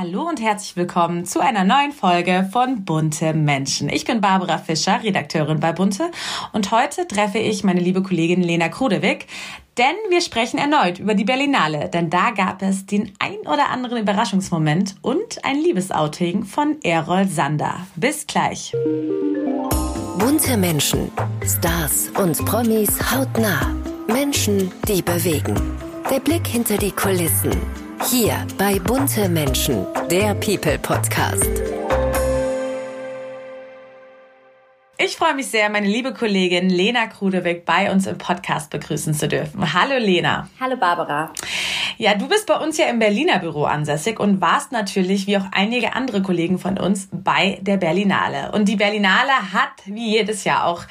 Hallo und herzlich willkommen zu einer neuen Folge von Bunte Menschen. Ich bin Barbara Fischer, Redakteurin bei Bunte und heute treffe ich meine liebe Kollegin Lena Krudewig, denn wir sprechen erneut über die Berlinale, denn da gab es den ein oder anderen Überraschungsmoment und ein Liebesouting von Errol Sander. Bis gleich. Bunte Menschen, Stars und Promis hautnah. Menschen, die bewegen. Der Blick hinter die Kulissen hier bei Bunte Menschen, der People Podcast. Ich freue mich sehr, meine liebe Kollegin Lena Krudewig bei uns im Podcast begrüßen zu dürfen. Hallo Lena. Hallo Barbara. Ja, du bist bei uns ja im Berliner Büro ansässig und warst natürlich, wie auch einige andere Kollegen von uns, bei der Berlinale. Und die Berlinale hat, wie jedes Jahr auch,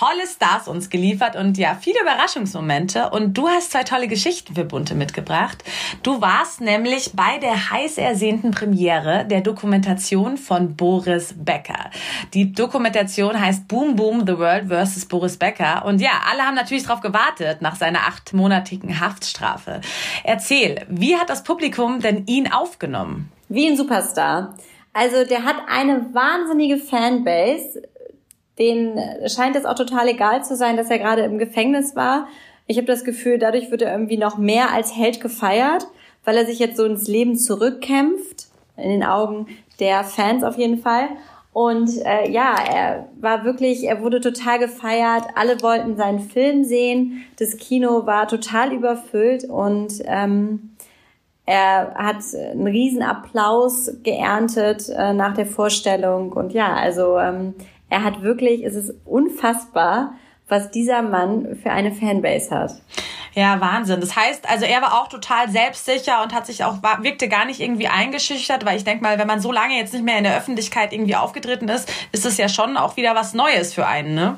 tolle Stars uns geliefert und ja, viele Überraschungsmomente. Und du hast zwei tolle Geschichten für Bunte mitgebracht. Du warst nämlich bei der heiß ersehnten Premiere der Dokumentation von Boris Becker. Die Dokumentation heißt Boom Boom The World vs. Boris Becker. Und ja, alle haben natürlich darauf gewartet nach seiner achtmonatigen Haftstrafe. Erzähl, wie hat das Publikum denn ihn aufgenommen? Wie ein Superstar. Also der hat eine wahnsinnige Fanbase denen scheint es auch total egal zu sein, dass er gerade im Gefängnis war. Ich habe das Gefühl, dadurch wird er irgendwie noch mehr als Held gefeiert, weil er sich jetzt so ins Leben zurückkämpft, in den Augen der Fans auf jeden Fall. Und äh, ja, er war wirklich, er wurde total gefeiert. Alle wollten seinen Film sehen. Das Kino war total überfüllt und ähm, er hat einen riesen Applaus geerntet äh, nach der Vorstellung. Und ja, also ähm, er hat wirklich, es ist unfassbar, was dieser Mann für eine Fanbase hat. Ja, Wahnsinn. Das heißt, also er war auch total selbstsicher und hat sich auch, wirkte gar nicht irgendwie eingeschüchtert, weil ich denke mal, wenn man so lange jetzt nicht mehr in der Öffentlichkeit irgendwie aufgetreten ist, ist es ja schon auch wieder was Neues für einen, ne?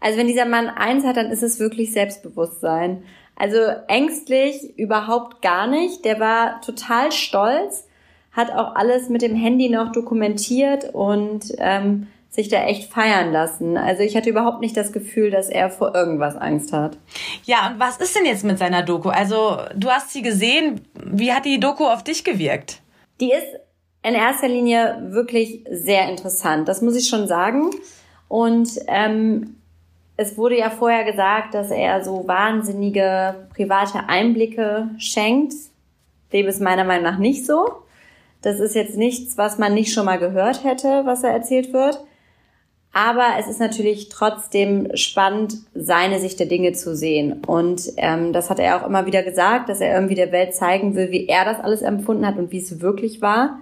Also wenn dieser Mann eins hat, dann ist es wirklich Selbstbewusstsein. Also ängstlich überhaupt gar nicht. Der war total stolz, hat auch alles mit dem Handy noch dokumentiert und ähm, sich da echt feiern lassen. Also ich hatte überhaupt nicht das Gefühl, dass er vor irgendwas Angst hat. Ja, und was ist denn jetzt mit seiner Doku? Also du hast sie gesehen. Wie hat die Doku auf dich gewirkt? Die ist in erster Linie wirklich sehr interessant. Das muss ich schon sagen. Und ähm, es wurde ja vorher gesagt, dass er so wahnsinnige private Einblicke schenkt. Dem ist meiner Meinung nach nicht so. Das ist jetzt nichts, was man nicht schon mal gehört hätte, was er erzählt wird. Aber es ist natürlich trotzdem spannend, seine Sicht der Dinge zu sehen. Und ähm, das hat er auch immer wieder gesagt, dass er irgendwie der Welt zeigen will, wie er das alles empfunden hat und wie es wirklich war.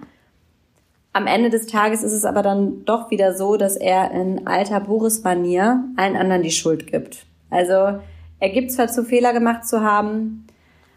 Am Ende des Tages ist es aber dann doch wieder so, dass er in alter Boris-Manier allen anderen die Schuld gibt. Also er gibt zwar zu Fehler gemacht zu haben,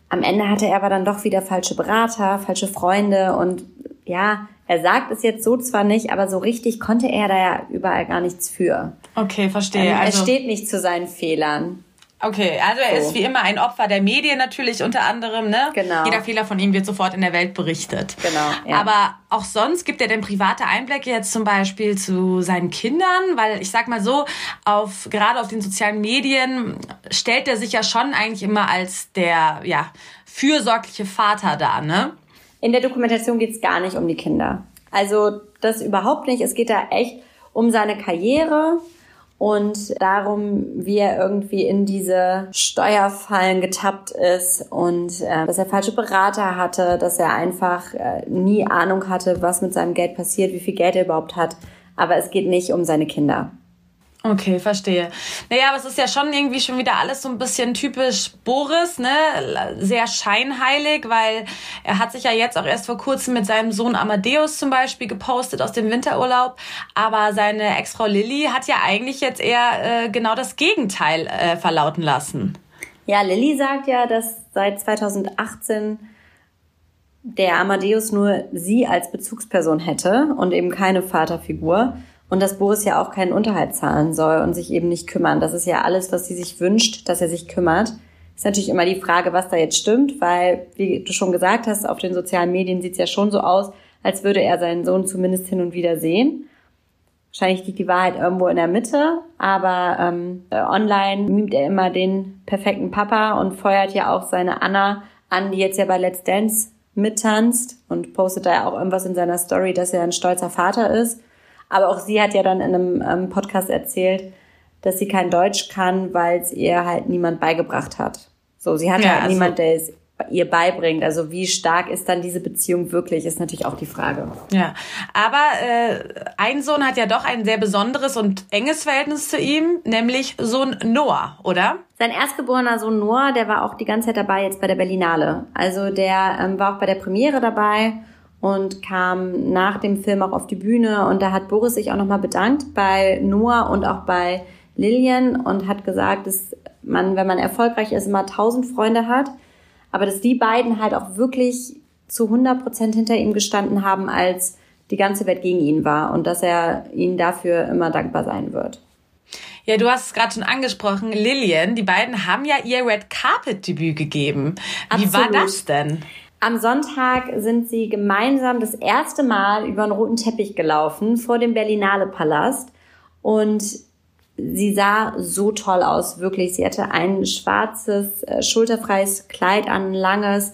am Ende hatte er aber dann doch wieder falsche Berater, falsche Freunde und ja, er sagt es jetzt so zwar nicht, aber so richtig konnte er da ja überall gar nichts für. Okay, verstehe. Ähm, also, er steht nicht zu seinen Fehlern. Okay, also er so. ist wie immer ein Opfer der Medien natürlich unter anderem, ne? Genau. Jeder Fehler von ihm wird sofort in der Welt berichtet. Genau. Ja. Aber auch sonst gibt er denn private Einblicke jetzt zum Beispiel zu seinen Kindern, weil ich sag mal so, auf gerade auf den sozialen Medien stellt er sich ja schon eigentlich immer als der ja fürsorgliche Vater dar, ne? In der Dokumentation geht es gar nicht um die Kinder. Also das überhaupt nicht. Es geht da echt um seine Karriere und darum, wie er irgendwie in diese Steuerfallen getappt ist und äh, dass er falsche Berater hatte, dass er einfach äh, nie Ahnung hatte, was mit seinem Geld passiert, wie viel Geld er überhaupt hat. Aber es geht nicht um seine Kinder. Okay, verstehe. Naja, aber es ist ja schon irgendwie schon wieder alles so ein bisschen typisch Boris, ne? Sehr scheinheilig, weil er hat sich ja jetzt auch erst vor kurzem mit seinem Sohn Amadeus zum Beispiel gepostet aus dem Winterurlaub. Aber seine Ex-Frau Lilly hat ja eigentlich jetzt eher äh, genau das Gegenteil äh, verlauten lassen. Ja, Lilly sagt ja, dass seit 2018 der Amadeus nur sie als Bezugsperson hätte und eben keine Vaterfigur und dass Boris ja auch keinen Unterhalt zahlen soll und sich eben nicht kümmern. Das ist ja alles, was sie sich wünscht, dass er sich kümmert. Ist natürlich immer die Frage, was da jetzt stimmt, weil, wie du schon gesagt hast, auf den sozialen Medien sieht es ja schon so aus, als würde er seinen Sohn zumindest hin und wieder sehen. Wahrscheinlich liegt die Wahrheit irgendwo in der Mitte, aber ähm, online mimt er immer den perfekten Papa und feuert ja auch seine Anna an, die jetzt ja bei Let's Dance mittanzt und postet da ja auch irgendwas in seiner Story, dass er ein stolzer Vater ist. Aber auch sie hat ja dann in einem ähm, Podcast erzählt, dass sie kein Deutsch kann, weil es ihr halt niemand beigebracht hat. So, sie hat ja, halt also niemand, der es ihr beibringt. Also wie stark ist dann diese Beziehung wirklich, ist natürlich auch die Frage. Ja, aber äh, ein Sohn hat ja doch ein sehr besonderes und enges Verhältnis zu ihm, nämlich Sohn Noah, oder? Sein erstgeborener Sohn Noah, der war auch die ganze Zeit dabei jetzt bei der Berlinale. Also der ähm, war auch bei der Premiere dabei und kam nach dem Film auch auf die Bühne und da hat Boris sich auch nochmal bedankt bei Noah und auch bei Lillian und hat gesagt, dass man, wenn man erfolgreich ist, immer tausend Freunde hat aber dass die beiden halt auch wirklich zu 100 Prozent hinter ihm gestanden haben, als die ganze Welt gegen ihn war und dass er ihnen dafür immer dankbar sein wird. Ja, du hast es gerade schon angesprochen, Lillian, die beiden haben ja ihr Red Carpet Debüt gegeben. Wie Absolut. war das denn? Am Sonntag sind sie gemeinsam das erste Mal über einen roten Teppich gelaufen vor dem Berlinale Palast und sie sah so toll aus, wirklich. Sie hatte ein schwarzes, äh, schulterfreies Kleid an, langes.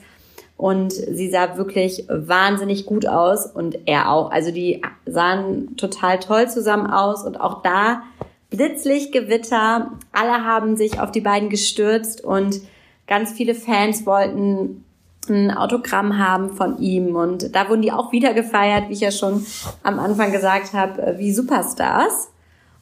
Und sie sah wirklich wahnsinnig gut aus und er auch. Also die sahen total toll zusammen aus und auch da Blitzlichtgewitter. Alle haben sich auf die beiden gestürzt und ganz viele Fans wollten ein Autogramm haben von ihm und da wurden die auch wieder gefeiert, wie ich ja schon am Anfang gesagt habe, wie Superstars.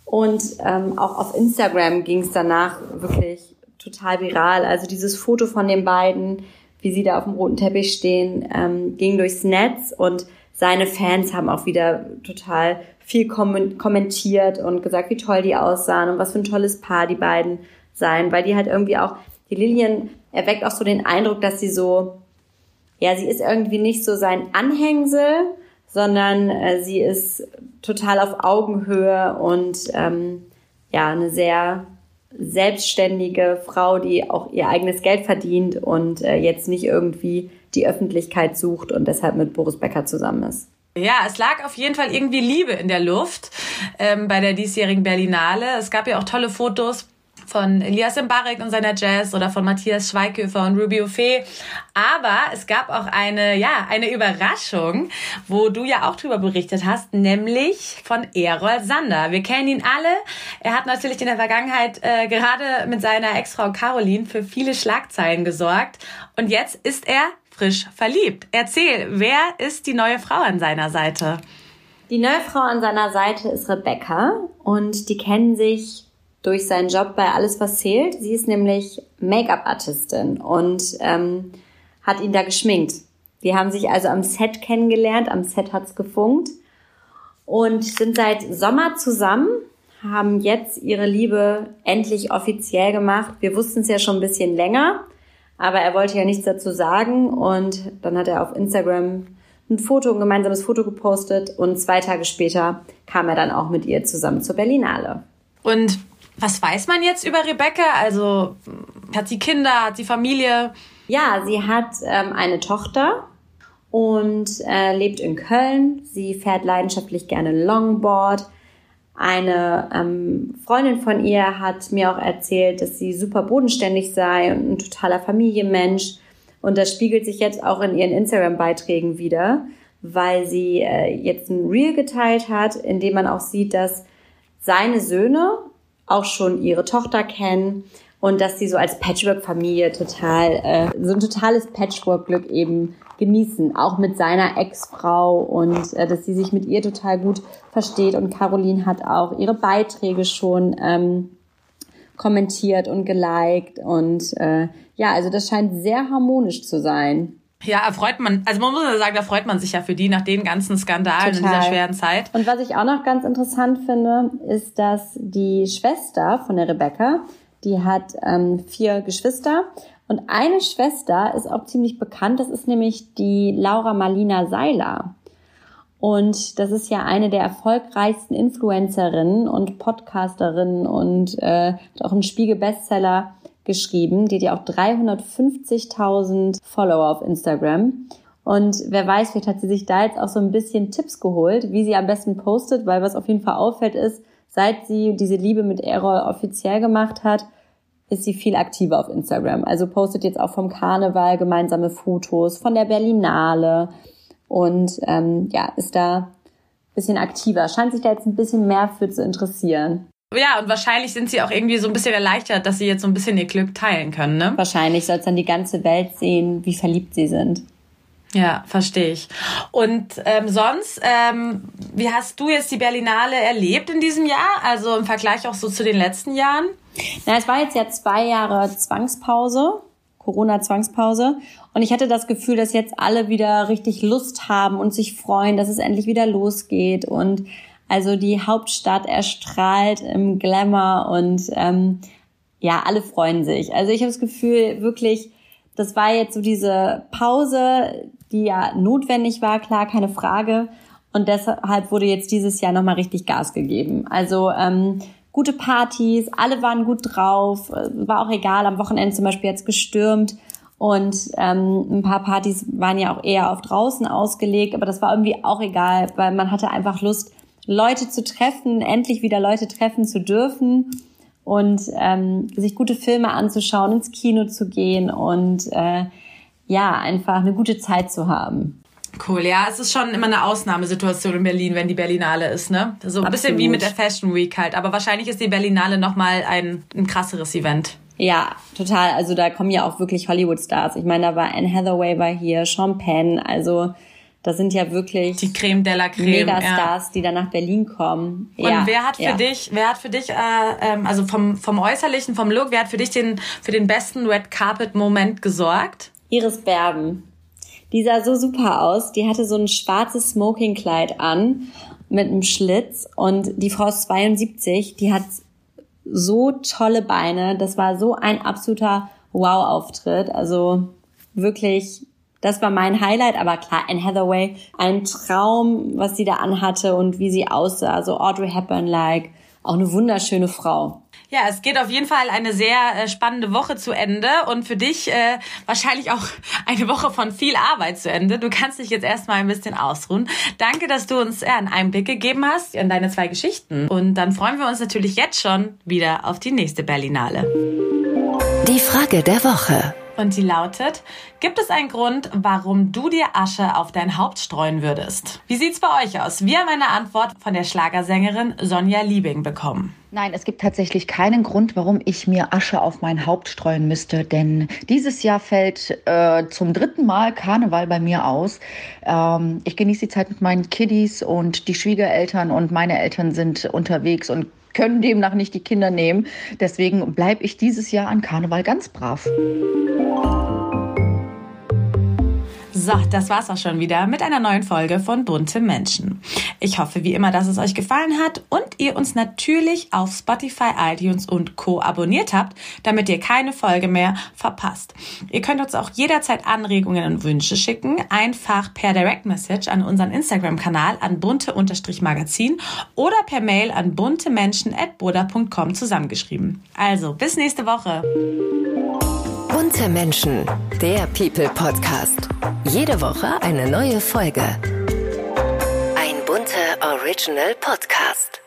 Und ähm, auch auf Instagram ging es danach wirklich total viral. Also dieses Foto von den beiden, wie sie da auf dem roten Teppich stehen, ähm, ging durchs Netz und seine Fans haben auch wieder total viel kommentiert und gesagt, wie toll die aussahen und was für ein tolles Paar die beiden seien, weil die halt irgendwie auch, die Lilien erweckt auch so den Eindruck, dass sie so, ja, sie ist irgendwie nicht so sein Anhängsel, sondern äh, sie ist total auf Augenhöhe und ähm, ja, eine sehr selbstständige Frau, die auch ihr eigenes Geld verdient und äh, jetzt nicht irgendwie die Öffentlichkeit sucht und deshalb mit Boris Becker zusammen ist. Ja, es lag auf jeden Fall irgendwie Liebe in der Luft ähm, bei der diesjährigen Berlinale. Es gab ja auch tolle Fotos von Elias Mbarek und seiner Jazz oder von Matthias Schweighöfer und Rubio Fee. Aber es gab auch eine, ja, eine Überraschung, wo du ja auch drüber berichtet hast, nämlich von Errol Sander. Wir kennen ihn alle. Er hat natürlich in der Vergangenheit äh, gerade mit seiner Ex-Frau Caroline für viele Schlagzeilen gesorgt. Und jetzt ist er frisch verliebt. Erzähl, wer ist die neue Frau an seiner Seite? Die neue Frau an seiner Seite ist Rebecca und die kennen sich durch seinen Job bei Alles, was zählt. Sie ist nämlich Make-up-Artistin und ähm, hat ihn da geschminkt. Die haben sich also am Set kennengelernt, am Set hat's gefunkt und sind seit Sommer zusammen, haben jetzt ihre Liebe endlich offiziell gemacht. Wir wussten es ja schon ein bisschen länger, aber er wollte ja nichts dazu sagen und dann hat er auf Instagram ein Foto, ein gemeinsames Foto gepostet und zwei Tage später kam er dann auch mit ihr zusammen zur Berlinale. Und was weiß man jetzt über Rebecca? Also hat sie Kinder, hat sie Familie? Ja, sie hat ähm, eine Tochter und äh, lebt in Köln. Sie fährt leidenschaftlich gerne Longboard. Eine ähm, Freundin von ihr hat mir auch erzählt, dass sie super bodenständig sei und ein totaler Familienmensch. Und das spiegelt sich jetzt auch in ihren Instagram-Beiträgen wieder, weil sie äh, jetzt ein Reel geteilt hat, in dem man auch sieht, dass seine Söhne auch schon ihre Tochter kennen und dass sie so als Patchwork-Familie total, äh, so ein totales Patchwork-Glück eben genießen, auch mit seiner Ex-Frau und äh, dass sie sich mit ihr total gut versteht. Und Caroline hat auch ihre Beiträge schon ähm, kommentiert und geliked und äh, ja, also das scheint sehr harmonisch zu sein. Ja, freut man, also man muss ja sagen, da freut man sich ja für die nach den ganzen Skandalen Total. in dieser schweren Zeit. Und was ich auch noch ganz interessant finde, ist, dass die Schwester von der Rebecca, die hat ähm, vier Geschwister und eine Schwester ist auch ziemlich bekannt, das ist nämlich die Laura Marlina Seiler. Und das ist ja eine der erfolgreichsten Influencerinnen und Podcasterinnen und äh, auch ein Spiegel-Bestseller geschrieben. Die hat ja auch 350.000 Follower auf Instagram. Und wer weiß, vielleicht hat sie sich da jetzt auch so ein bisschen Tipps geholt, wie sie am besten postet, weil was auf jeden Fall auffällt ist, seit sie diese Liebe mit Errol offiziell gemacht hat, ist sie viel aktiver auf Instagram. Also postet jetzt auch vom Karneval gemeinsame Fotos, von der Berlinale und ähm, ja, ist da bisschen aktiver. Scheint sich da jetzt ein bisschen mehr für zu interessieren. Ja, und wahrscheinlich sind sie auch irgendwie so ein bisschen erleichtert, dass sie jetzt so ein bisschen ihr Glück teilen können, ne? Wahrscheinlich soll es dann die ganze Welt sehen, wie verliebt sie sind. Ja, verstehe ich. Und ähm, sonst, ähm, wie hast du jetzt die Berlinale erlebt in diesem Jahr? Also im Vergleich auch so zu den letzten Jahren? Na, es war jetzt ja zwei Jahre Zwangspause, Corona-Zwangspause. Und ich hatte das Gefühl, dass jetzt alle wieder richtig Lust haben und sich freuen, dass es endlich wieder losgeht. Und also die Hauptstadt erstrahlt im Glamour und ähm, ja, alle freuen sich. Also ich habe das Gefühl, wirklich, das war jetzt so diese Pause, die ja notwendig war, klar, keine Frage. Und deshalb wurde jetzt dieses Jahr nochmal richtig Gas gegeben. Also ähm, gute Partys, alle waren gut drauf, war auch egal, am Wochenende zum Beispiel jetzt gestürmt. Und ähm, ein paar Partys waren ja auch eher auf draußen ausgelegt, aber das war irgendwie auch egal, weil man hatte einfach Lust, Leute zu treffen, endlich wieder Leute treffen zu dürfen und ähm, sich gute Filme anzuschauen, ins Kino zu gehen und äh, ja, einfach eine gute Zeit zu haben. Cool, ja, es ist schon immer eine Ausnahmesituation in Berlin, wenn die Berlinale ist, ne? So ein Absolut. bisschen wie mit der Fashion Week halt, aber wahrscheinlich ist die Berlinale nochmal ein, ein krasseres Event. Ja, total. Also da kommen ja auch wirklich Hollywood-Stars. Ich meine, da war Anne Hathaway war hier, Sean Penn, also das sind ja wirklich die Creme de la Creme, Megastars, ja. die dann nach Berlin kommen. Und ja, wer hat für ja. dich, wer hat für dich, äh, ähm, also vom vom äußerlichen, vom Look, wer hat für dich den für den besten Red Carpet Moment gesorgt? Iris Berben. Die sah so super aus. Die hatte so ein schwarzes Smokingkleid an mit einem Schlitz und die Frau ist 72, die hat so tolle Beine. Das war so ein absoluter Wow-Auftritt. Also wirklich das war mein Highlight, aber klar, Anne Hathaway, ein Traum, was sie da anhatte und wie sie aussah, so Audrey Hepburn-like, auch eine wunderschöne Frau. Ja, es geht auf jeden Fall eine sehr äh, spannende Woche zu Ende und für dich äh, wahrscheinlich auch eine Woche von viel Arbeit zu Ende. Du kannst dich jetzt erstmal ein bisschen ausruhen. Danke, dass du uns äh, einen Einblick gegeben hast in deine zwei Geschichten. Und dann freuen wir uns natürlich jetzt schon wieder auf die nächste Berlinale. Die Frage der Woche. Und die lautet, gibt es einen Grund, warum du dir Asche auf dein Haupt streuen würdest? Wie sieht's bei euch aus? Wir haben eine Antwort von der Schlagersängerin Sonja Liebing bekommen. Nein, es gibt tatsächlich keinen Grund, warum ich mir Asche auf mein Haupt streuen müsste, denn dieses Jahr fällt äh, zum dritten Mal Karneval bei mir aus. Ähm, ich genieße die Zeit mit meinen Kiddies und die Schwiegereltern und meine Eltern sind unterwegs und können demnach nicht die Kinder nehmen. Deswegen bleibe ich dieses Jahr an Karneval ganz brav. So, das war's auch schon wieder mit einer neuen Folge von Bunte Menschen. Ich hoffe wie immer, dass es euch gefallen hat und ihr uns natürlich auf Spotify, iTunes und Co. abonniert habt, damit ihr keine Folge mehr verpasst. Ihr könnt uns auch jederzeit Anregungen und Wünsche schicken, einfach per Direct Message an unseren Instagram-Kanal an bunte-magazin oder per Mail an buntemenschen.boda.com zusammengeschrieben. Also, bis nächste Woche. Bunte Menschen, der People Podcast. Jede Woche eine neue Folge. Ein bunter Original Podcast.